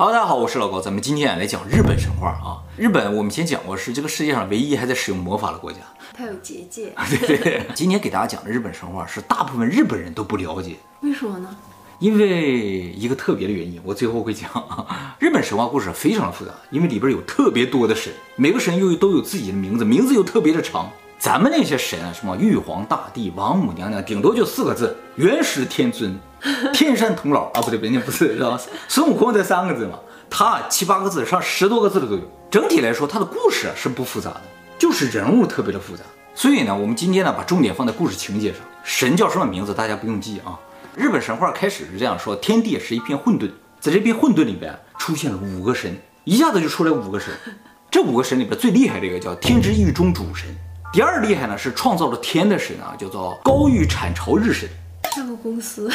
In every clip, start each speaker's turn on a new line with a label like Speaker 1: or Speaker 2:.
Speaker 1: Hello，大家好，我是老高，咱们今天来讲日本神话啊。日本我们先讲过是这个世界上唯一还在使用魔法的国家，
Speaker 2: 它有结界。
Speaker 1: 对对对。今天给大家讲的日本神话是大部分日本人都不了解，
Speaker 2: 为什么呢？
Speaker 1: 因为一个特别的原因，我最后会讲。日本神话故事非常的复杂，因为里边有特别多的神，每个神又都有自己的名字，名字又特别的长。咱们那些神啊，什么玉皇大帝、王母娘娘，顶多就四个字：元始天尊、天山童姥啊，不对不对，那不是知道吗？孙悟空才三个字嘛，他七八个字，上十多个字的都有。整体来说，他的故事是不复杂的，就是人物特别的复杂。所以呢，我们今天呢，把重点放在故事情节上。神叫什么名字，大家不用记啊。日本神话开始是这样说：天地是一片混沌，在这片混沌里边出现了五个神，一下子就出来五个神。这五个神里边最厉害的一个叫天之狱中主神。第二厉害呢，是创造了天的神啊，叫做高玉产朝日神，
Speaker 2: 上个公司，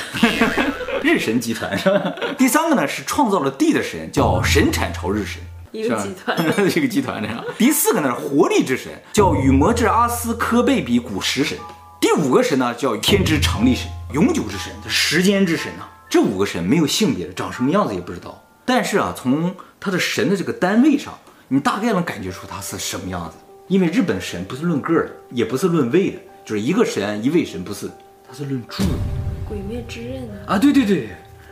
Speaker 1: 日神集团是吧？第三个呢，是创造了地的神，叫神产朝日神，
Speaker 2: 一个集团，
Speaker 1: 一个集团这样。第四个呢，是活力之神，叫羽魔智阿斯科贝比古石神。第五个神呢，叫天之长力神，永久之神，时间之神呐、啊。这五个神没有性别的，长什么样子也不知道。但是啊，从他的神的这个单位上，你大概能感觉出他是什么样子。因为日本神不是论个的，也不是论位的，就是一个神一位神，不是，它是论柱。
Speaker 2: 鬼灭之刃
Speaker 1: 啊，对对对，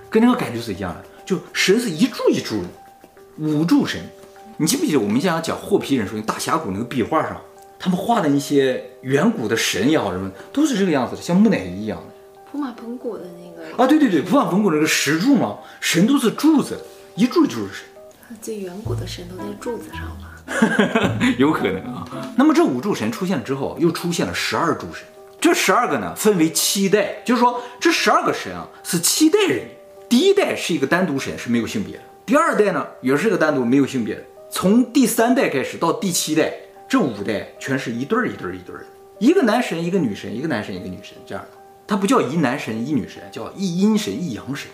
Speaker 1: 跟那个感觉是一样的，就神是一柱一柱的，五柱神。你记不记得我们现在讲霍皮人说大峡谷那个壁画上，他们画的一些远古的神也好什么，都是这个样子的，像木乃伊一样的。
Speaker 2: 普马蓬古的那个
Speaker 1: 啊，对对对，普马蓬古那个石柱嘛，神都是柱子，一柱一柱的神。
Speaker 2: 最远古的神都在柱子上吧？
Speaker 1: 有可能啊。那么这五柱神出现之后，又出现了十二柱神。这十二个呢，分为七代，就是说这十二个神啊是七代人。第一代是一个单独神，是没有性别的。第二代呢，也是个单独没有性别的。从第三代开始到第七代，这五代全是一对儿一对儿一对儿的，一个男神一个女神，一个男神一个女神这样的。它不叫一男神一女神，叫一阴神一阳神。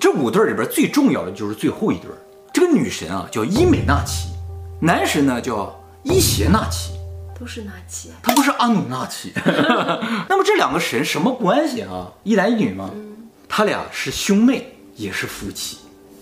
Speaker 1: 这五对儿里边最重要的就是最后一对儿，这个女神啊叫伊美娜奇。男神呢叫伊邪那岐，
Speaker 2: 都是那岐，
Speaker 1: 他不是阿努纳奇。那么这两个神什么关系啊？一男一女吗？嗯、他俩是兄妹，也是夫妻，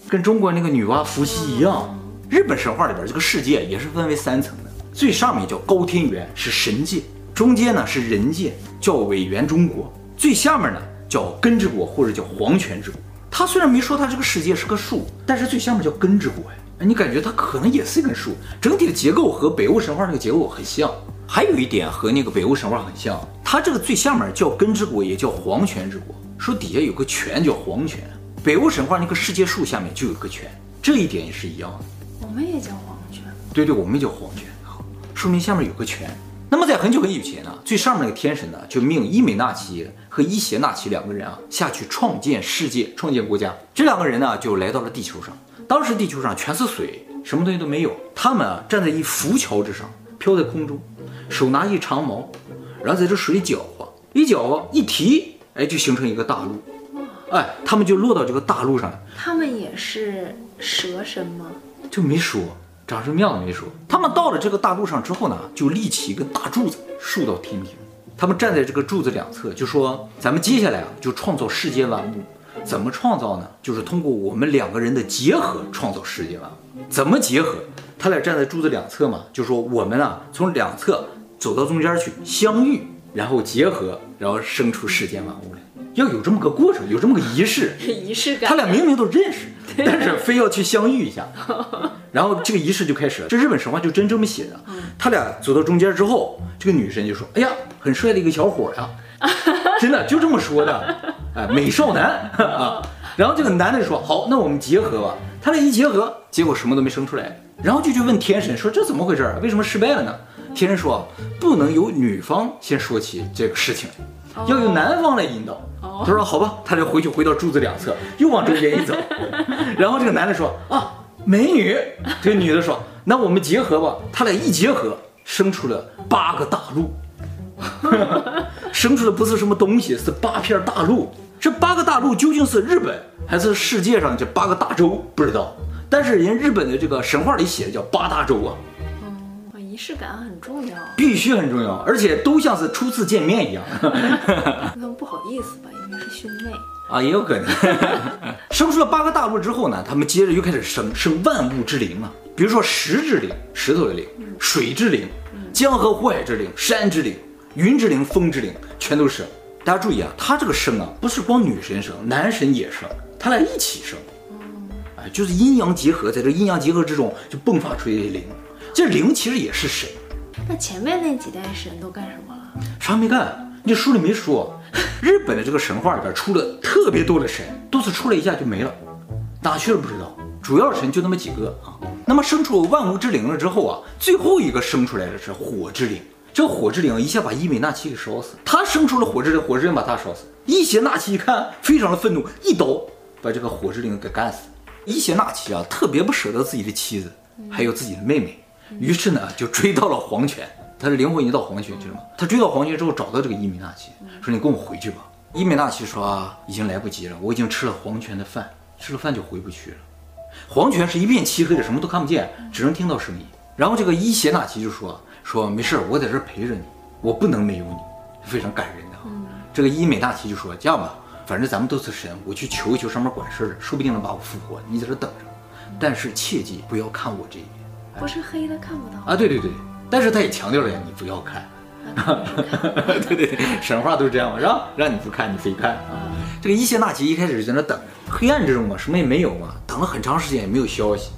Speaker 1: 跟中国那个女娲伏羲一样。嗯、日本神话里边这个世界也是分为三层的，最上面叫高天原，是神界；中间呢是人界，叫尾原中国；最下面呢叫根之国或者叫黄泉之国。他虽然没说他这个世界是棵树，但是最下面叫根之国呀。你感觉它可能也是一根树，整体的结构和北欧神话那个结构很像。还有一点和那个北欧神话很像，它这个最下面叫根之国，也叫黄泉之国，说底下有个泉叫黄泉。北欧神话那个世界树下面就有个泉，这一点也是一样的。
Speaker 2: 我们也叫黄泉。
Speaker 1: 对对，我们也叫黄泉啊，说明下面有个泉。那么在很久很久以前呢，最上面那个天神呢，就命伊美娜奇和伊邪那岐两个人啊下去创建世界、创建国家。这两个人呢，就来到了地球上。当时地球上全是水，什么东西都没有。他们啊站在一浮桥之上，飘在空中，手拿一长矛，然后在这水搅和，一搅和一提，哎，就形成一个大陆。哎，他们就落到这个大陆上了。
Speaker 2: 他们也是蛇神吗？
Speaker 1: 就没说，长什么样都没说。他们到了这个大陆上之后呢，就立起一个大柱子，竖到天庭。他们站在这个柱子两侧，就说：“咱们接下来啊，就创造世间万物。”怎么创造呢？就是通过我们两个人的结合创造世界万物。怎么结合？他俩站在柱子两侧嘛，就说我们啊从两侧走到中间去相遇，然后结合，然后生出世间万物来。要有这么个过程，有这么个仪式，
Speaker 2: 仪式感。
Speaker 1: 他俩明明都认识，但是非要去相遇一下，然后这个仪式就开始了。这日本神话就真这么写的。他俩走到中间之后，这个女神就说：“哎呀，很帅的一个小伙呀。” 真的就这么说的，哎，美少男 啊。然后这个男的说：“好，那我们结合吧。”他俩一结合，结果什么都没生出来。然后就去问天神说：“这怎么回事？为什么失败了呢？”天神说：“不能由女方先说起这个事情，要由男方来引导。”他说：“好吧。”他就回去回到柱子两侧，又往中间一走。然后这个男的说：“啊，美女。”这个女的说：“那我们结合吧。”他俩一结合，生出了八个大陆。生出的不是什么东西，是八片大陆。这八个大陆究竟是日本还是世界上这八个大洲？不知道。但是人日本的这个神话里写的叫八大洲啊。
Speaker 2: 嗯，仪式感很重要，
Speaker 1: 必须很重要，而且都像是初次见面一样。
Speaker 2: 那不好意思吧，因为是兄妹。
Speaker 1: 啊，也有可能。生出了八个大陆之后呢，他们接着又开始生生万物之灵啊，比如说石之灵，石头的灵；水之灵，江河湖海之灵；山之灵，云之灵，风之灵，全都是。大家注意啊，他这个生啊，不是光女神生，男神也生，他俩一起生。哎，就是阴阳结合，在这阴阳结合之中就迸发出一些灵。这灵其实也是神。
Speaker 2: 那前面那几代神都干什么了？
Speaker 1: 啥没干？你书里没说。日本的这个神话里边出了特别多的神，都是出来一下就没了，哪去了不知道。主要神就那么几个啊。那么生出万物之灵了之后啊，最后一个生出来的是火之灵。这个火之灵一下把伊美娜奇给烧死，他生出了火之灵，火之灵把他烧死。伊邪那岐一看，非常的愤怒，一刀把这个火之灵给干死。伊邪那岐啊，特别不舍得自己的妻子，还有自己的妹妹，于是呢就追到了黄泉。他的灵魂已经到黄泉去了嘛？他追到黄泉之后，找到这个伊美娜奇，说：“你跟我回去吧。”伊美娜奇说：“啊，已经来不及了，我已经吃了黄泉的饭，吃了饭就回不去了。黄泉是一片漆黑的，什么都看不见，只能听到声音。”然后这个伊邪那岐就说：“说没事，我在这儿陪着你，我不能没有你，非常感人的。”这个伊美娜奇就说：“这样吧，反正咱们都是神，我去求一求上面管事的，说不定能把我复活。你在这等着，但是切记不要看我这一边。”
Speaker 2: 不是黑的看不到
Speaker 1: 啊？对对对。但是他也强调了呀，你不要看，对对 对，神话都是这样嘛，让让你不看，你非看啊。这个伊谢纳奇一开始就在那等着，黑暗之中嘛，什么也没有嘛，等了很长时间也没有消息，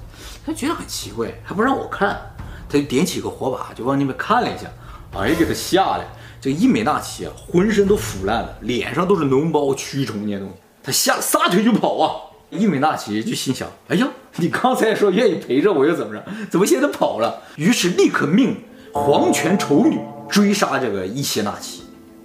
Speaker 1: 他觉得很奇怪，还不让我看，他就点起个火把，就往那边看了一下，哎，给他吓的，这个伊美娜奇啊，浑身都腐烂了，脸上都是脓包、蛆虫那些东西，他吓得撒腿就跑啊。伊美娜奇就心想，哎呀。你刚才说愿意陪着我又怎么着？怎么现在跑了？于是立刻命黄泉丑女追杀这个伊邪那岐。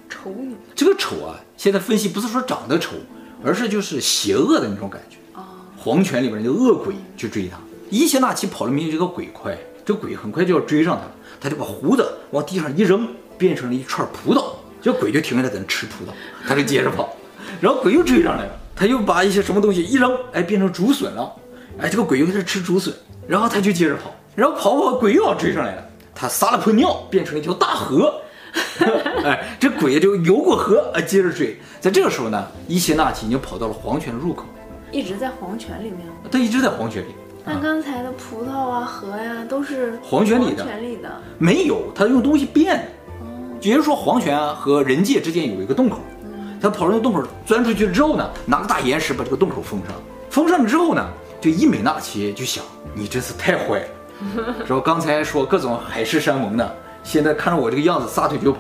Speaker 2: 丑女，
Speaker 1: 这个丑啊，现在分析不是说长得丑，而是就是邪恶的那种感觉。啊，黄泉里边的恶鬼去追他，伊邪那岐跑得比这个鬼快，这鬼很快就要追上他了，他就把胡子往地上一扔，变成了一串葡萄，这鬼就停下来在那吃葡萄，他就接着跑，然后鬼又追上来了，他又把一些什么东西一扔，哎，变成竹笋了。哎，这个鬼又在这吃竹笋，然后他就接着跑，然后跑跑，鬼又要追上来了。他撒了泡尿，变成了一条大河。哎，这鬼就游过河，哎，接着追。在这个时候呢，伊邪那岐已经跑到了黄泉入口，
Speaker 2: 一直在黄泉里面。
Speaker 1: 他一直在黄泉里。
Speaker 2: 那刚才的葡萄啊、河呀、啊，都是
Speaker 1: 黄泉里的。
Speaker 2: 黄泉里的
Speaker 1: 没有，他用东西变的。哦，比如说黄泉啊和人界之间有一个洞口，他跑到那洞口钻出去之后呢，拿个大岩石把这个洞口封上。封上了之后呢？就伊美娜奇就想，你真是太坏了。说刚才说各种海誓山盟的，现在看着我这个样子撒腿就跑。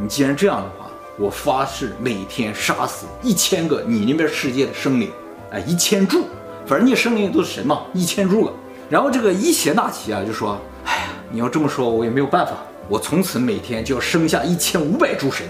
Speaker 1: 你既然这样的话，我发誓每天杀死一千个你那边世界的生灵，哎，一千柱，反正你生灵都是神嘛，一千诸了。然后这个伊邪那岐啊就说，哎呀，你要这么说，我也没有办法，我从此每天就要生下一千五百诸神，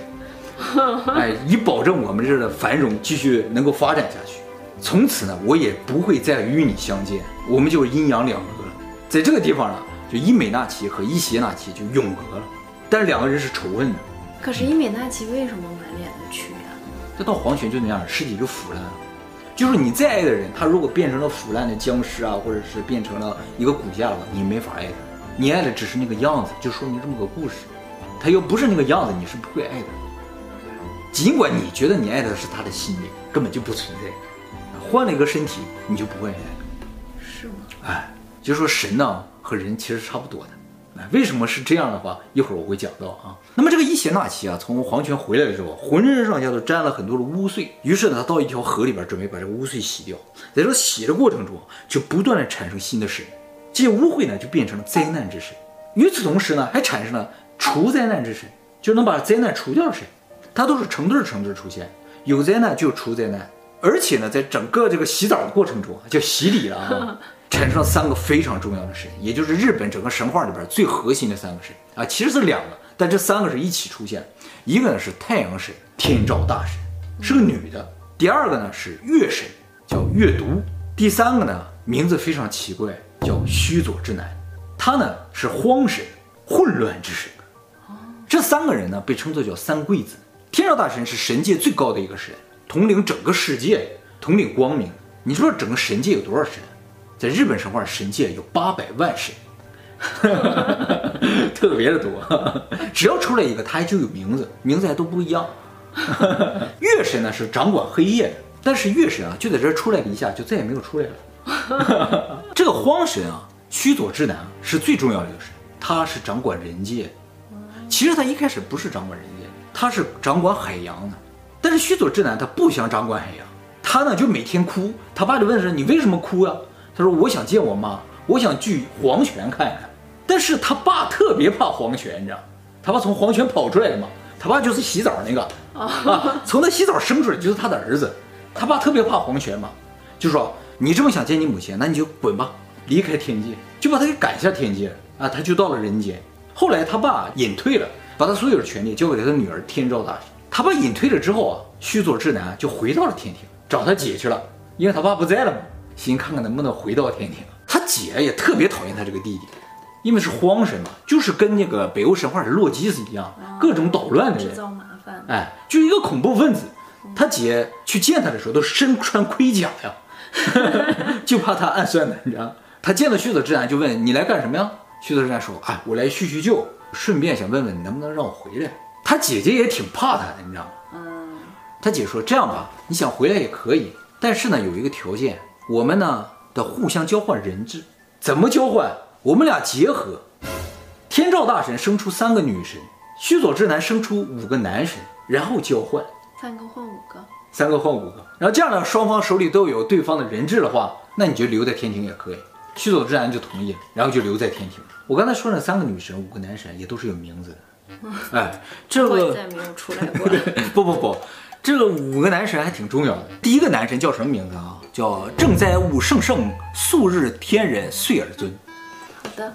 Speaker 1: 哎，以保证我们这儿的繁荣继续能够发展下去。从此呢，我也不会再与你相见，我们就阴阳两隔了。在这个地方呢，就伊美那岐和伊邪那岐就永隔了。但是两个人是仇恨的。
Speaker 2: 可是伊美那岐为什么满脸的蛆呀？
Speaker 1: 这到黄泉就那样，尸体就腐烂了。就是你再爱的人，他如果变成了腐烂的僵尸啊，或者是变成了一个骨架了，你没法爱他。你爱的只是那个样子，就说明这么个故事。他又不是那个样子，你是不会爱的。尽管你觉得你爱的是他的心灵，根本就不存在。换了一个身体，你就不会爱了，
Speaker 2: 是吗？
Speaker 1: 哎，就说神呢和人其实差不多的。为什么是这样的话？一会儿我会讲到啊。那么这个伊邪那岐啊，从黄泉回来的时候，浑身上下都沾了很多的污秽。于是呢，他到一条河里边，准备把这个污秽洗掉。在这洗的过程中，就不断的产生新的神，这些污秽呢就变成了灾难之神。与此同时呢，还产生了除灾难之神，就能把灾难除掉的神。它都是成对成对出现，有灾难就除灾难。而且呢，在整个这个洗澡的过程中，叫洗礼了啊，产生了三个非常重要的神，也就是日本整个神话里边最核心的三个神啊，其实是两个，但这三个是一起出现。一个呢是太阳神天照大神，是个女的；第二个呢是月神，叫月读；第三个呢名字非常奇怪，叫须佐之男，他呢是荒神，混乱之神。这三个人呢被称作叫三贵子。天照大神是神界最高的一个神。统领整个世界，统领光明。你说整个神界有多少神？在日本神话，神界有八百万神，特别的多。只要出来一个，他就有名字，名字还都不一样。月神呢是掌管黑夜的，但是月神啊，就在这儿出来了一下，就再也没有出来了。这个荒神啊，须佐之男是最重要的一个神，他是掌管人界。其实他一开始不是掌管人界，他是掌管海洋的。但是须佐之男他不想掌管海洋，他呢就每天哭。他爸就问说：“你为什么哭呀、啊？”他说：“我想见我妈，我想去黄泉看看。”但是他爸特别怕黄泉，你知道？他爸从黄泉跑出来的嘛。他爸就是洗澡那个啊，从他洗澡生出来就是他的儿子。他爸特别怕黄泉嘛，就说：“你这么想见你母亲，那你就滚吧，离开天界，就把他给赶下天界啊。”他就到了人间。后来他爸隐退了，把他所有的权利交给了他女儿天照大神。他爸隐退了之后啊，须佐之男就回到了天庭找他姐去了，因为他爸不在了嘛，心看看能不能回到天庭。他姐也特别讨厌他这个弟弟，因为是荒神嘛，就是跟那个北欧神话的洛基斯一样，各种捣乱的人，
Speaker 2: 制造麻烦。
Speaker 1: 哎，就一个恐怖分子。他姐去见他的时候都身穿盔甲呀，就怕他暗算的，你知道？他见到须佐之男就问：“你来干什么呀？”须佐之男说：“哎，我来叙叙旧，顺便想问问你能不能让我回来。”他姐姐也挺怕他的，你知道吗？嗯。他姐说：“这样吧，你想回来也可以，但是呢，有一个条件，我们呢得互相交换人质。怎么交换？我们俩结合，天照大神生出三个女神，须佐之男生出五个男神，然后交换，
Speaker 2: 三个换五个，
Speaker 1: 三个换五个。然后这样呢，双方手里都有对方的人质的话，那你就留在天庭也可以。”须佐之男就同意了，然后就留在天庭。我刚才说那三个女神，五个男神也都是有名字的。哎，这个
Speaker 2: 再没有出来过。
Speaker 1: 不 不不，这五个男神还挺重要的。第一个男神叫什么名字啊？叫正在武圣圣，素日天人岁尔尊。
Speaker 2: 好的。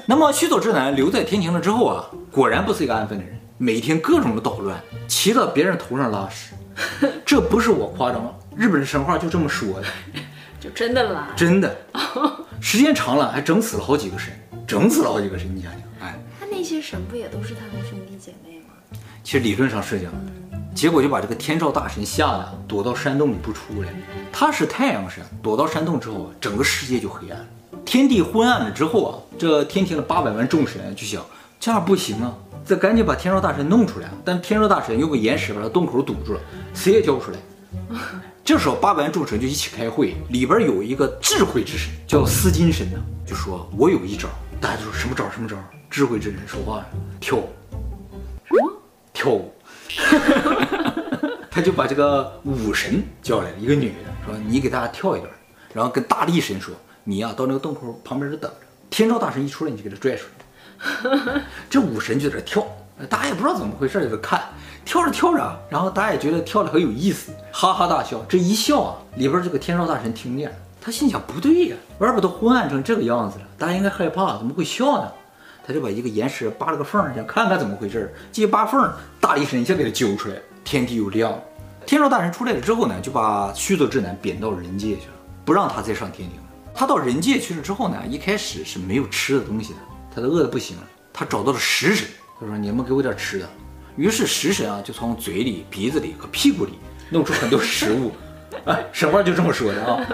Speaker 1: 那么须佐之男留在天庭了之后啊，果然不是一个安分的人，每天各种的捣乱，骑到别人头上拉屎。这不是我夸张，日本的神话就这么说的。
Speaker 2: 就真的拉？
Speaker 1: 真的。时间长了还整死了好几个神，整死了好几个神，你想想。
Speaker 2: 哎，他那些神不也都是他的兄弟姐妹吗？
Speaker 1: 其实理论上是这样，结果就把这个天照大神吓得躲到山洞里不出来。他是太阳神，躲到山洞之后，整个世界就黑暗了，天地昏暗了之后啊，这天庭的八百万众神就想这样不行啊，这赶紧把天照大神弄出来。但天照大神用个岩石把他洞口堵住了，谁也交不出来。这时候八百万众神就一起开会，里边有一个智慧之神叫司金神呢，就说我有一招。大家就说什么招？什么招？智慧之神说话呀，跳。什么？跳舞。他就把这个武神叫来了，一个女的，说你给大家跳一段，然后跟大力神说，你呀、到那个洞口旁边就等着，天照大神一出来你就给他拽出来。这武神就在这跳，大家也不知道怎么回事，就在看，跳着跳着，然后大家也觉得跳的很有意思，哈哈大笑。这一笑啊，里边这个天照大神听见了。他心想不对呀，外边都昏暗成这个样子了，大家应该害怕，怎么会笑呢？他就把一个岩石扒了个缝，想看看怎么回事。这一扒缝，大力神一下给他揪出来，天地又亮了。天照大神出来了之后呢，就把须佐之男贬到人界去了，不让他再上天庭。他到人界去了之后呢，一开始是没有吃的东西的，他都饿得不行了。他找到了食神，他说：“你们给我点吃的。”于是食神啊，就从嘴里、鼻子里和屁股里弄出很多食物。哎，神话就这么说的啊。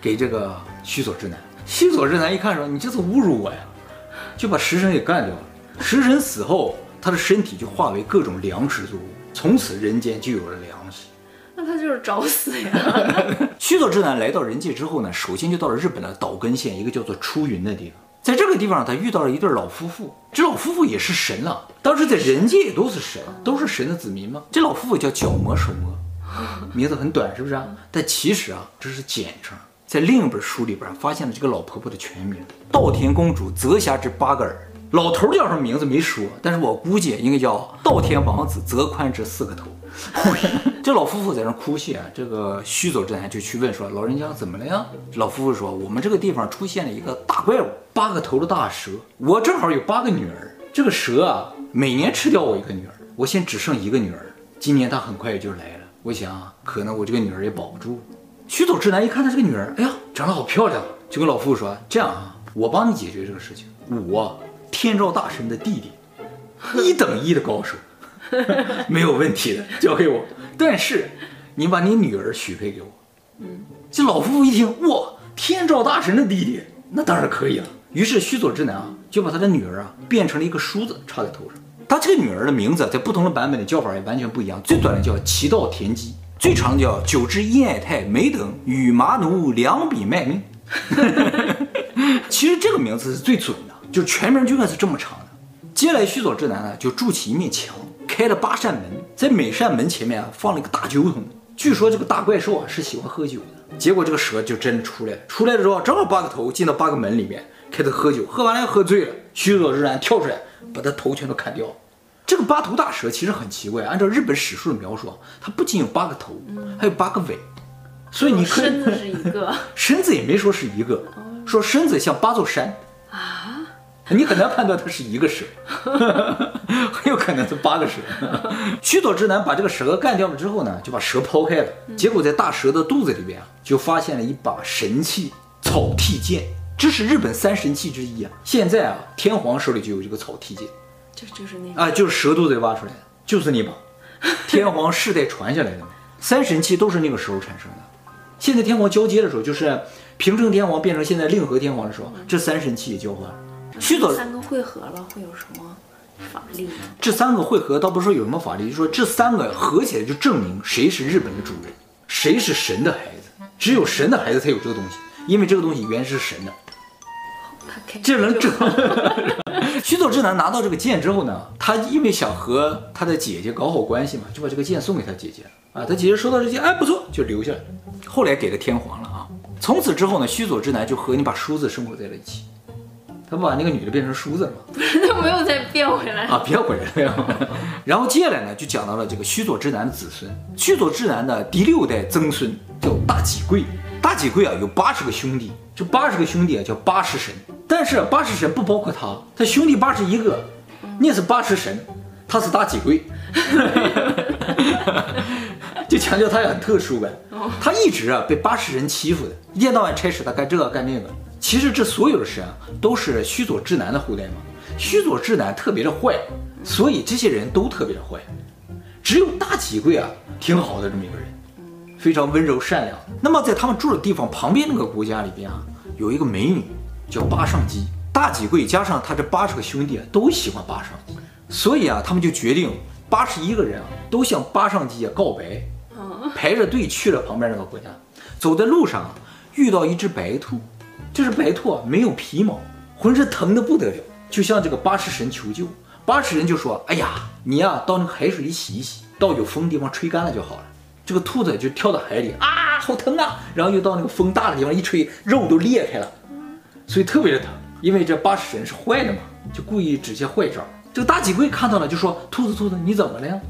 Speaker 1: 给这个须佐之男，须佐之男一看说：“你这是侮辱我呀！”就把食神给干掉了。食神死后，他的身体就化为各种粮食作物，从此人间就有了粮食。
Speaker 2: 那他就是找死呀！
Speaker 1: 须佐之男来到人界之后呢，首先就到了日本的岛根县一个叫做出云的地方。在这个地方，他遇到了一对老夫妇。这老夫妇也是神了，当时在人界也都是神，都是神的子民嘛。这老夫妇叫角磨手磨，名字很短，是不是啊？但其实啊，这是简称。在另一本书里边发现了这个老婆婆的全名：稻田公主泽霞之八个儿。老头叫什么名字没说，但是我估计应该叫稻田王子泽宽之四个头。这老夫妇在那哭泣啊，这个须佐之男就去问说：“老人家怎么了呀？”老夫妇说：“我们这个地方出现了一个大怪物，八个头的大蛇。我正好有八个女儿，这个蛇啊，每年吃掉我一个女儿，我现在只剩一个女儿。今年她很快也就来了，我想可能我这个女儿也保不住。”须佐之男一看她是个女儿，哎呀，长得好漂亮，就跟老夫妇说：“这样啊，我帮你解决这个事情。我天照大神的弟弟，一等一的高手，没有问题的，交给我。但是你把你女儿许配给我。”嗯，这老夫妇一听，哇，天照大神的弟弟，那当然可以了。于是须佐之男啊，就把他的女儿啊变成了一个梳子插在头上。他这个女儿的名字在不同的版本的叫法也完全不一样，最短的叫齐道田姬。最长叫久之燕爱泰，每等与麻奴两笔卖命。其实这个名字是最准的，就全名就应该是这么长的。接下来须佐之男呢，就筑起一面墙，开了八扇门，在每扇门前面啊放了一个大酒桶。据说这个大怪兽啊是喜欢喝酒的。结果这个蛇就真的出来了，出来的时候正好八个头进到八个门里面，开始喝酒，喝完了喝醉了，须佐之男跳出来把他头全都砍掉。这个八头大蛇其实很奇怪，按照日本史书的描述，它不仅有八个头，还有八个尾，所以你可以
Speaker 2: 身子是一个，
Speaker 1: 身子也没说是一个，说身子像八座山啊。你很难判断它是一个蛇，很有可能是八个蛇。须佐之男把这个蛇干掉了之后呢，就把蛇抛开了。结果在大蛇的肚子里边啊，就发现了一把神器草剃剑，这是日本三神器之一啊。现在啊，天皇手里就有这个草剃剑，
Speaker 2: 就就是那
Speaker 1: 啊，就是蛇肚子里挖出来的，就是那把，天皇世代传下来的。三神器都是那个时候产生的。现在天皇交接的时候，就是平成天皇变成现在令和天皇的时候，这三神器也交换了。须佐
Speaker 2: 三个汇合了会有什么法力？
Speaker 1: 这三个汇合倒不是说有什么法力，就是说这三个合起来就证明谁是日本的主人，谁是神的孩子。只有神的孩子才有这个东西，因为这个东西原是神的。这能证。须佐之男拿到这个剑之后呢，他因为想和他的姐姐搞好关系嘛，就把这个剑送给他姐姐啊。他姐姐收到这剑，哎，不错，就留下来。后来给了天皇了啊。从此之后呢，须佐之男就和你把梳子生活在了一起。他不把那个女的变成梳子了吗？
Speaker 2: 不是，他没有再变回来
Speaker 1: 啊，变回来了。然后接下来呢，就讲到了这个须佐之男的子孙，须佐之男的第六代曾孙叫大己贵。大己贵啊，有八十个兄弟，这八十个兄弟啊叫八十神。但是八十神不包括他，他兄弟八十一个，你是八十神，他是大几贵，就强调他也很特殊呗。他一直啊被八十人欺负的，一天到晚差使他干这个干那个。其实这所有的神啊，都是须佐之男的后代嘛。须佐之男特别的坏，所以这些人都特别的坏。只有大几贵啊，挺好的这么一个人，非常温柔善良。那么在他们住的地方旁边那个国家里边啊，有一个美女叫八上姬。大几贵加上他这八十个兄弟啊，都喜欢八上姬，所以啊，他们就决定八十一个人啊，都向八上姬啊告白，排着队去了旁边那个国家。走在路上啊，遇到一只白兔。这只白兔啊，没有皮毛，浑身疼得不得了，就向这个八十神求救。八十神就说：“哎呀，你呀，到那个海水里洗一洗，到有风的地方吹干了就好了。”这个兔子就跳到海里啊，好疼啊！然后又到那个风大的地方一吹，肉都裂开了，所以特别的疼。因为这八十神是坏的嘛，就故意指些坏招。这个大脊贵看到了，就说：“兔子，兔子，你怎么了呀？”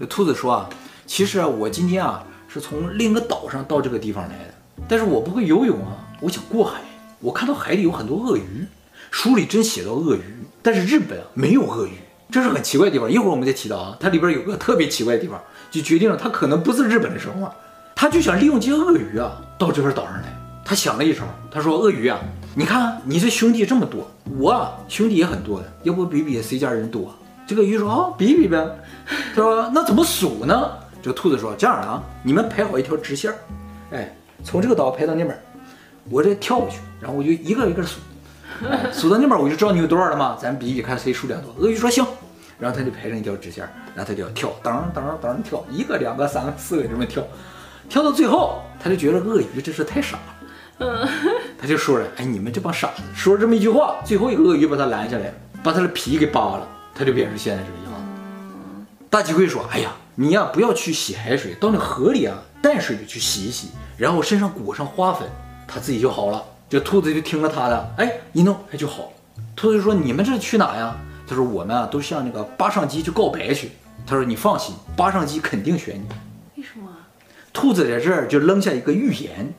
Speaker 1: 这兔子说：“啊，其实啊，我今天啊是从另一个岛上到这个地方来的，但是我不会游泳啊，我想过海。”我看到海里有很多鳄鱼，书里真写到鳄鱼，但是日本啊没有鳄鱼，这是很奇怪的地方。一会儿我们再提到啊，它里边有个特别奇怪的地方，就决定了它可能不是日本的神话。他就想利用这些鳄鱼啊到这边岛上来。他想了一招，他说：“鳄鱼啊，你看你这兄弟这么多，我兄弟也很多的，要不比比谁家人多？”这个鱼说：“啊，比比呗。”他说：“那怎么数呢？”这个兔子说：“这样啊，你们排好一条直线，哎，从这个岛排到那边。”我这跳过去，然后我就一个一个数，数到那边我就知道你有多少了嘛。咱比比看谁数量多。鳄鱼说行，然后他就排成一条直线，然后他就要跳，噔噔噔跳，一个两个三个四个这么跳，跳到最后他就觉得鳄鱼真是太傻了，嗯，他就说了，哎，你们这帮傻子，说了这么一句话，最后一个鳄鱼把他拦下来，把他的皮给扒了，他就变成现在这个样子。大己贵说，哎呀，你呀不要去洗海水，到那河里啊淡水里去洗一洗，然后身上裹上花粉。他自己就好了，这兔子就听了他的，哎，一弄哎就好了。兔子就说：“你们这是去哪呀？”他说：“我们啊都向那个八上姬去告白去。”他说：“你放心，八上姬肯定选你。”
Speaker 2: 为什么？
Speaker 1: 兔子在这儿就扔下一个预言，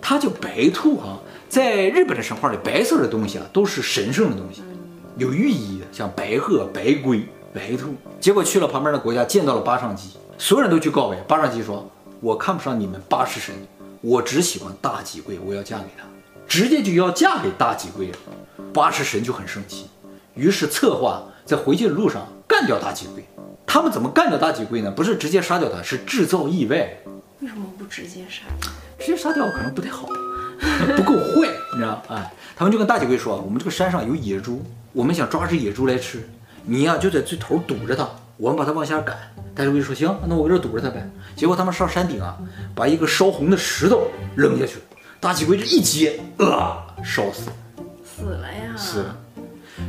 Speaker 1: 它叫白兔啊，在日本的神话里，白色的东西啊都是神圣的东西，有寓意的，像白鹤、白龟、白兔。结果去了旁边的国家，见到了八上姬，所有人都去告白。八上姬说：“我看不上你们八十神。”我只喜欢大吉贵，我要嫁给他，直接就要嫁给大吉贵了。八十神就很生气，于是策划在回去的路上干掉大己贵。他们怎么干掉大己贵呢？不是直接杀掉他，是制造意外。
Speaker 2: 为什么不直接杀？
Speaker 1: 直接杀掉可能不太好，不够坏，你知道？哎，他们就跟大己贵说：“我们这个山上有野猪，我们想抓只野猪来吃，你呀、啊、就在最头堵着它，我们把它往下赶，大吉贵说行，那我在这堵着他呗。结果他们上山顶啊，把一个烧红的石头扔下去，大吉贵这一接，啊，烧死，
Speaker 2: 死了呀！
Speaker 1: 死了。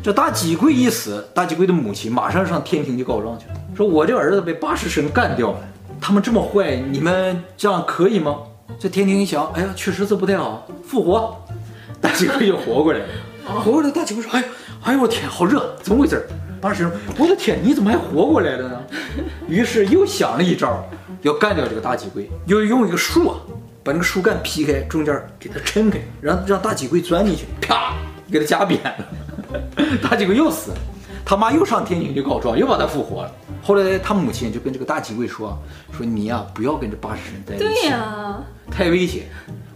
Speaker 1: 这大几贵一死，大几贵的母亲马上上天庭去告状去了，说我这儿子被八十神干掉了，他们这么坏，你们这样可以吗？这天庭一想，哎呀，确实是不太好，复活，大几贵又活过来了。活过来，大几贵说，哎，哎呦我天，好热，怎么回事？八十神，我的天，你怎么还活过来了呢？于是又想了一招，要干掉这个大几贵，又用一个树啊，把那个树干劈开，中间给它撑开，然后让大几贵钻进去，啪，给它夹扁了，大吉贵又死了。他妈又上天庭去告状，又把他复活了。后来他母亲就跟这个大吉贵说：“说你呀、啊，不要跟这八十神在一起，
Speaker 2: 对呀、啊，
Speaker 1: 太危险，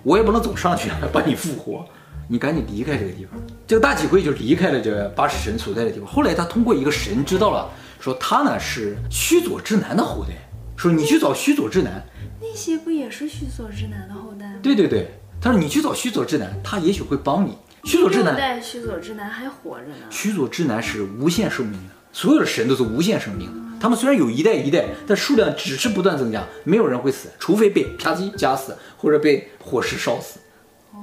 Speaker 1: 我也不能总上去把你复活，你赶紧离开这个地方。”这个大吉贵就离开了这八十神所在的地方。后来他通过一个神知道了，说他呢是须佐之男的后代，说你去找须佐之男，
Speaker 2: 那些不也是须佐之男的后代吗？
Speaker 1: 对对对，他说你去找须佐之男，他也许会帮你。须佐之男，
Speaker 2: 代须佐之男还活着呢。
Speaker 1: 须佐之男是无限寿命的，所有的神都是无限寿命的。他们虽然有一代一代，但数量只是不断增加，没有人会死，除非被啪叽夹死或者被火石烧死。哦，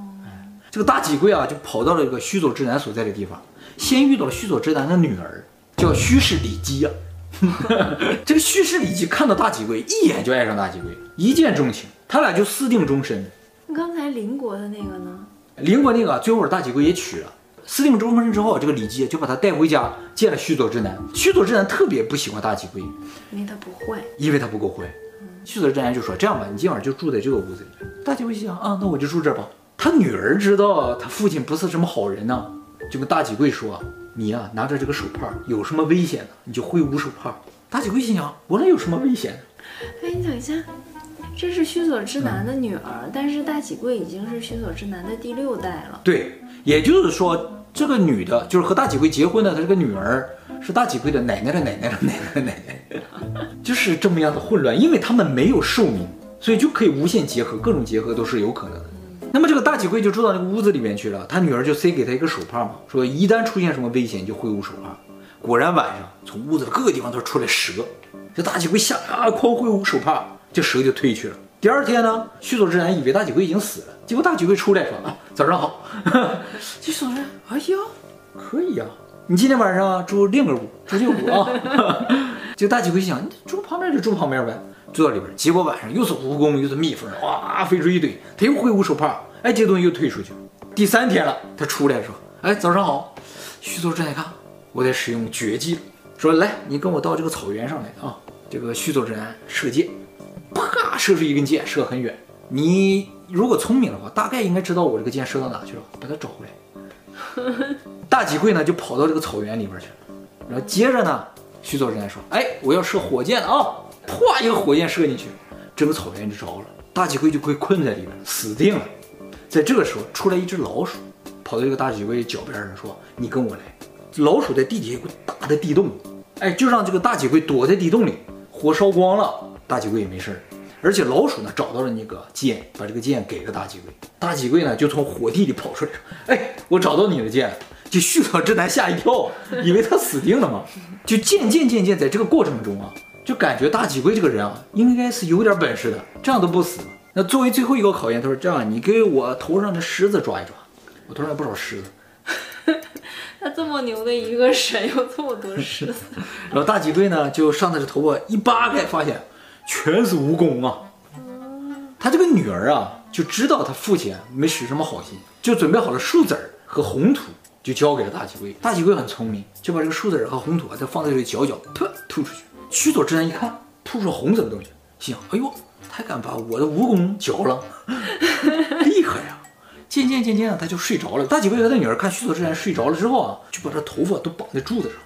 Speaker 1: 这个大吉贵啊，就跑到了一个须佐之男所在的地方，先遇到了须佐之男的女儿，叫须氏里姬啊。这个须氏里姬看到大吉贵，一眼就爱上大吉贵，一见钟情，他俩就私定终身。
Speaker 2: 刚才邻国的那个呢？
Speaker 1: 邻国那个最后大吉贵也娶了，私定终身之后，这个李姬就把他带回家见了须佐之男。须佐之男特别不喜欢大吉贵，
Speaker 2: 因为他不坏，
Speaker 1: 因为他不够坏。须佐之男就说：“这样吧，你今晚就住在这个屋子里。”大吉贵想啊，那我就住这儿吧。他女儿知道他父亲不是什么好人呢，就跟大吉贵说：“你呀、啊，拿着这个手帕，有什么危险呢，你就挥舞手帕。”大吉贵心想：“我能有什么危险呢？”
Speaker 2: 哎，你等一下。这是须佐之男的女儿，嗯、但是大喜贵已经是须佐之男的第六代了。
Speaker 1: 对，也就是说，这个女的，就是和大喜贵结婚的，她这个女儿是大喜贵的奶奶的奶奶的奶奶的奶奶，就是这么样的混乱。因为他们没有寿命，所以就可以无限结合，各种结合都是有可能的。那么这个大喜贵就住到那个屋子里面去了，他女儿就塞给他一个手帕嘛，说一旦出现什么危险，就挥舞手帕。果然晚上从屋子的各个地方都出来蛇，这大喜贵吓啊，狂挥舞手帕。这蛇就退去了。第二天呢，须佐之男以为大酒鬼已经死了，结果大酒鬼出来说：“啊，早上好。”须佐之男，哎呀，可以呀、啊，你今天晚上住另一个屋，住这个屋啊。就大酒鬼想，你住旁边就住旁边呗，住到里边。结果晚上又是蜈蚣，又是蜜蜂，哇，飞出一堆。他又挥舞手帕，哎，这东西又退出去了。第三天了，他出来说：“哎，早上好。”须佐之男看，我在使用绝技了，说：“来，你跟我到这个草原上来啊。”这个须佐之男射箭。啪！射出一根箭，射很远。你如果聪明的话，大概应该知道我这个箭射到哪去了，把它找回来。大吉贵呢，就跑到这个草原里边去了。然后接着呢，徐佐之男说：“哎，我要射火箭啊！”啪，一个火箭射进去，整个草原就着了。大吉贵就被困在里边，死定了。在这个时候，出来一只老鼠，跑到这个大吉贵脚边上说：“你跟我来。”老鼠在地底下有个大的地洞，哎，就让这个大吉贵躲在地洞里，火烧光了。大吉贵也没事儿，而且老鼠呢找到了那个剑，把这个剑给了大吉贵。大吉贵呢就从火地里跑出来说：“哎，我找到你的剑。”就须佐之男吓一跳，以为他死定了嘛。就渐渐渐渐在这个过程中啊，就感觉大吉贵这个人啊应该是有点本事的，这样都不死。那作为最后一个考验，他说：“这样，你给我头上的虱子抓一抓。”我头上有不少虱子。
Speaker 2: 他这么牛的一个神，有这么多虱子。
Speaker 1: 然后大吉贵呢就上他的头发一扒开，发现。全是蜈蚣啊！他这个女儿啊，就知道他父亲没使什么好心，就准备好了树籽儿和红土，就交给了大吉贵。大吉贵很聪明，就把这个树籽儿和红土啊，再放在这里搅搅，噗，吐出去。须佐之男一看，吐出红色的东西，心想：哎呦，他敢把我的蜈蚣嚼了，厉害呀！渐渐渐渐的，他就睡着了。大吉贵和他女儿看须佐之男睡着了之后啊，就把他头发都绑在柱子上。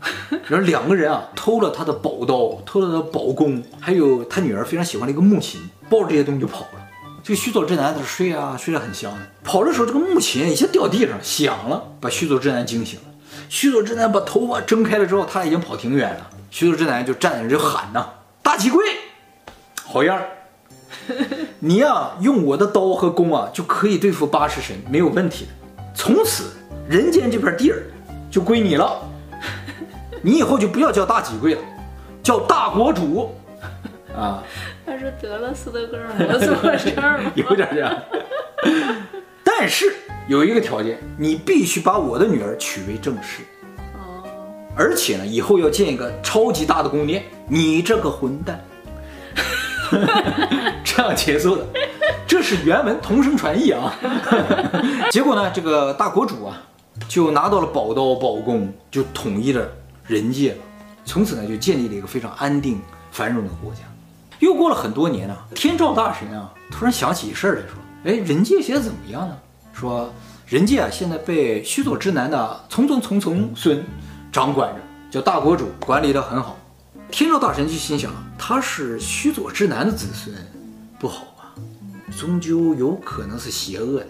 Speaker 1: 然后两个人啊，偷了他的宝刀，偷了他的宝弓，还有他女儿非常喜欢的一个木琴，抱着这些东西就跑了。这个须佐之男在睡啊，睡得很香。跑的时候，这个木琴一下掉地上响了，把须佐之男惊醒了。须佐之男把头发睁开了之后，他已经跑挺远了。须佐之男就站在那就喊呐：“大吉贵，好样儿！你呀、用我的刀和弓啊，就可以对付八十神，没有问题的。从此人间这片地儿就归你了。”你以后就不要叫大几贵了，叫大国主，啊，
Speaker 2: 他是得了斯德哥尔摩综合症吗？
Speaker 1: 有点这样。但是有一个条件，你必须把我的女儿娶为正室。
Speaker 2: 哦，
Speaker 1: 而且呢，以后要建一个超级大的宫殿。你这个混蛋，这样结束的，这是原文同声传译啊。结果呢，这个大国主啊，就拿到了宝刀宝弓，就统一了人界了。从此呢，就建立了一个非常安定繁荣的国家。又过了很多年呢，天照大神啊，突然想起一事儿来说：“哎，人界现在怎么样呢？说人界啊，现在被须佐之男的从从从从孙掌管着，叫大国主，管理得很好。”天照大神就心想，他是须佐之男的子孙，不好吧？终究有可能是邪恶的。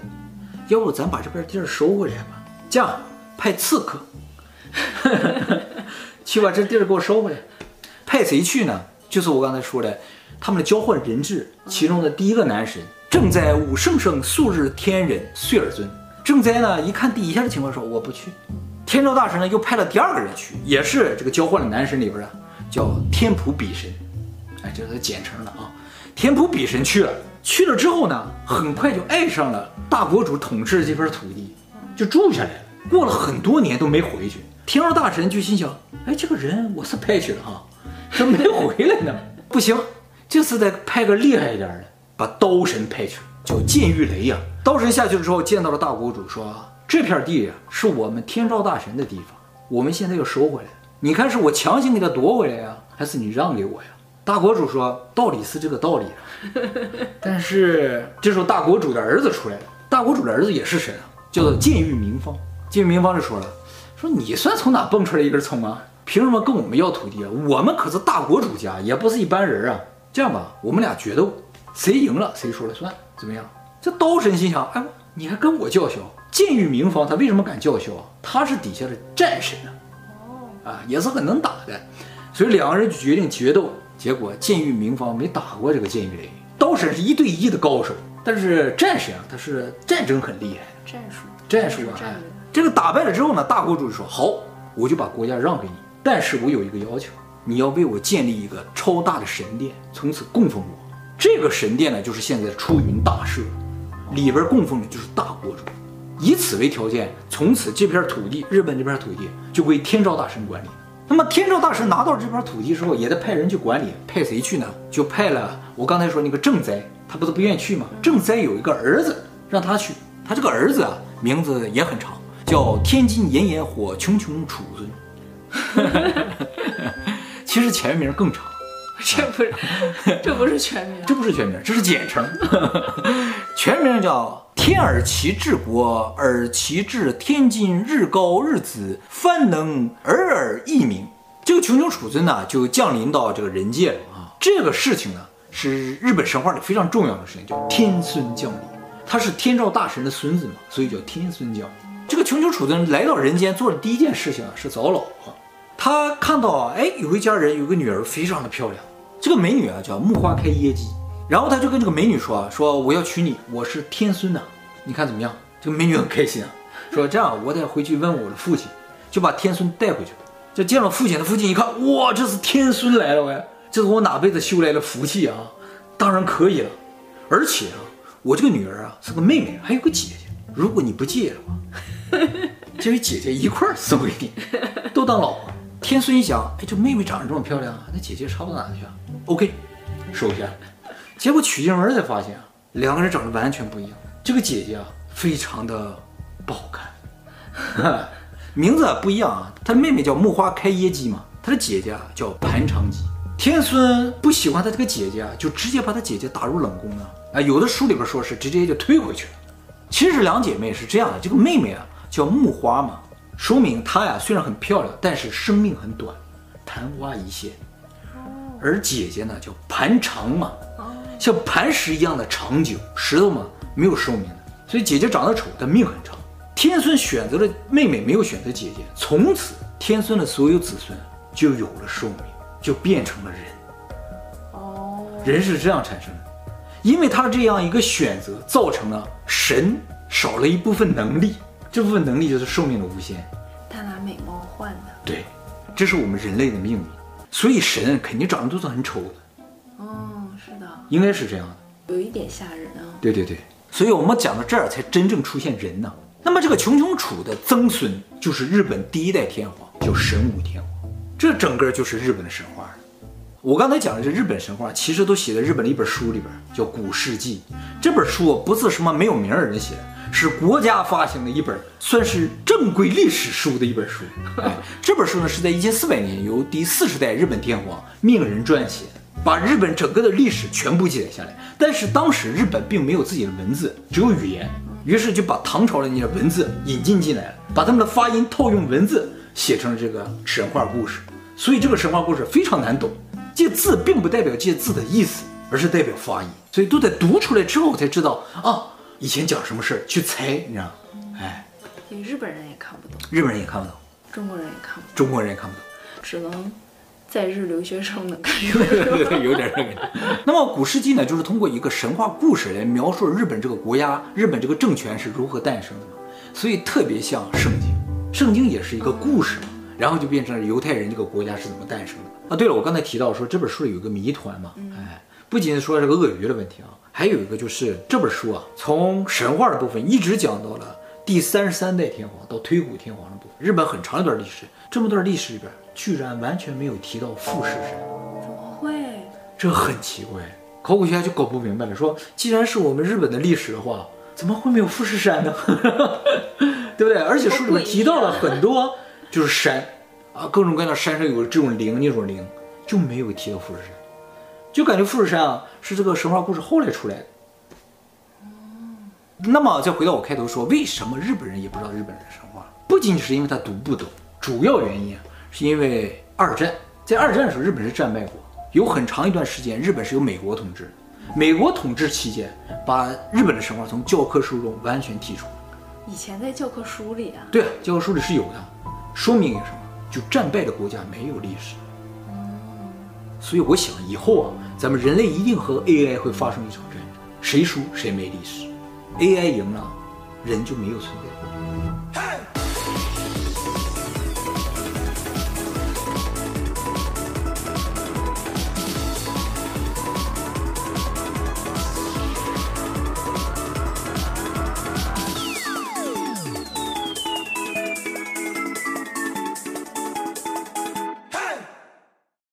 Speaker 1: 要不咱把这片地儿收回来吧？这样派刺客去把这地儿给我收回来。派谁去呢？就是我刚才说的，他们的交换人质其中的第一个男神正在武圣圣素日天人岁尔尊。正在呢一看底下的情况说我不去。天照大神呢又派了第二个人去，也是这个交换的男神里边啊。叫天普比神，哎，这是简称了啊。天普比神去了，去了之后呢，很快就爱上了大国主统治这片土地，就住下来了。过了很多年都没回去，天照大神就心想：哎，这个人我是派去了啊，怎么没回来呢？不行，这次得派个厉害一点的，把刀神派去了，叫剑玉雷呀。刀神下去了之后，见到了大国主，说：这片地呀，是我们天照大神的地方，我们现在要收回来。你看是我强行给他夺回来呀，还是你让给我呀？大国主说道理是这个道理，但是这时候大国主的儿子出来了，大国主的儿子也是神啊，叫做剑玉明方。剑玉明方就说了，说你算从哪蹦出来一根葱啊？凭什么跟我们要土地啊？我们可是大国主家，也不是一般人啊。这样吧，我们俩决斗，谁赢了谁说了算，怎么样？这刀神心想，哎，你还跟我叫嚣？剑玉明方他为什么敢叫嚣啊？他是底下的战神啊。啊，也是很能打的，所以两个人就决定决斗。结果剑玉明方没打过这个剑玉雷，刀神是一对一的高手，但是战神啊，他是战争很厉害，
Speaker 2: 战术，
Speaker 1: 战术啊。这个打败了之后呢，大国主就说：“好，我就把国家让给你，但是我有一个要求，你要为我建立一个超大的神殿，从此供奉我。这个神殿呢，就是现在出云大社，里边供奉的就是大国主。”以此为条件，从此这片土地，日本这片土地就归天照大神管理。那么天照大神拿到这片土地之后，也得派人去管理。派谁去呢？就派了我刚才说那个正哉，他不是不愿意去吗？正哉有一个儿子，让他去。他这个儿子啊，名字也很长，叫天津炎炎火琼琼楚尊。其实前名更长。
Speaker 2: 这不是，这不是全名，
Speaker 1: 这不是全名，这是简称。全名叫天耳其治国，耳其治天津日高日子，藩能尔尔义名。这个琼琼楚尊呢，就降临到这个人界了啊。这个事情呢，是日本神话里非常重要的事情，叫天孙降临。他是天照大神的孙子嘛，所以叫天孙降临。这个琼琼杵尊来到人间做的第一件事情啊，是找老婆。他看到啊，哎，有一家人有个女儿非常的漂亮。这个美女啊叫木花开耶姬，然后他就跟这个美女说：“说我要娶你，我是天孙呐，你看怎么样？”这个美女很开心啊，说：“这样我得回去问我的父亲，就把天孙带回去了。”就见了父亲，的父亲一看，哇，这是天孙来了喂，这是我哪辈子修来的福气啊，当然可以了。而且啊，我这个女儿啊是个妹妹，还有个姐姐，如果你不介意的话，这位姐姐一块儿送给你，都当老婆。天孙一想，哎，这妹妹长得这么漂亮，那姐姐差不到哪去啊？OK，收下。结果取进门才发现啊，两个人长得完全不一样。这个姐姐啊，非常的不好看，名字不一样啊。她妹妹叫木花开耶姬嘛，她的姐姐啊叫盘长姬。天孙不喜欢他这个姐姐啊，就直接把他姐姐打入冷宫了。啊，有的书里边说是直接就推回去了。其实两姐妹是这样的，这个妹妹啊叫木花嘛。说明她呀虽然很漂亮，但是生命很短，昙花一现。而姐姐呢叫盘长嘛，像磐石一样的长久，石头嘛没有寿命的，所以姐姐长得丑，但命很长。天孙选择了妹妹，没有选择姐姐，从此天孙的所有子孙就有了寿命，就变成了人。哦，人是这样产生的，因为他这样一个选择，造成了神少了一部分能力。这部分能力就是寿命的无限，
Speaker 2: 他拿美貌换的。
Speaker 1: 对，这是我们人类的命运。所以神肯定长得都是很丑的，
Speaker 2: 哦，是的，
Speaker 1: 应该是这样的。
Speaker 2: 有一点吓人啊。
Speaker 1: 对对对，所以我们讲到这儿才真正出现人呢。那么这个穷穷楚的曾孙就是日本第一代天皇，叫神武天皇。这整个就是日本的神话。我刚才讲的这日本神话，其实都写在日本的一本书里边，叫《古世纪》。这本书不是什么没有名的人写的，是国家发行的一本，算是正规历史书的一本书。哎，这本书呢是在一千四百年由第四十代日本天皇命人撰写，把日本整个的历史全部记载下来。但是当时日本并没有自己的文字，只有语言，于是就把唐朝的那些文字引进进来了，把他们的发音套用文字写成了这个神话故事。所以这个神话故事非常难懂。这字并不代表这字的意思，而是代表发音，所以都得读出来之后才知道啊，以前讲什么事儿，去猜，你知道？哎，
Speaker 2: 日本人也看不懂，
Speaker 1: 日本人也看不懂，
Speaker 2: 中国人也看不懂，
Speaker 1: 中国人也看不懂，
Speaker 2: 只能在日留学生能看
Speaker 1: 懂，有点那个。那么古世纪呢，就是通过一个神话故事来描述日本这个国家、日本这个政权是如何诞生的嘛，所以特别像圣经，圣经也是一个故事嘛，然后就变成了犹太人这个国家是怎么诞生的。啊，对了，我刚才提到说这本书里有一个谜团嘛，哎，不仅说这个鳄鱼的问题啊，还有一个就是这本书啊，从神话的部分一直讲到了第三十三代天皇到推古天皇的部分，日本很长一段历史，这么段历史里边居然完全没有提到富士山，
Speaker 2: 怎么会？
Speaker 1: 这很奇怪，考古学家就搞不明白了，说既然是我们日本的历史的话，怎么会没有富士山呢？对不对？而且书里面提到了很多就是山。啊，各种各样的山上有这种灵，那种灵就没有提到富士山，就感觉富士山啊是这个神话故事后来出来的。那么再回到我开头说，为什么日本人也不知道日本人的神话？不仅仅是因为他读不懂，主要原因啊是因为二战，在二战的时候日本是战败国，有很长一段时间日本是由美国统治，美国统治期间把日本的神话从教科书中完全剔除。
Speaker 2: 以前在教科书里啊？
Speaker 1: 对啊，教科书里是有的，说明有什么？就战败的国家没有历史，所以我想以后啊，咱们人类一定和 AI 会发生一场战争，谁输谁没历史，AI 赢了，人就没有存在。过。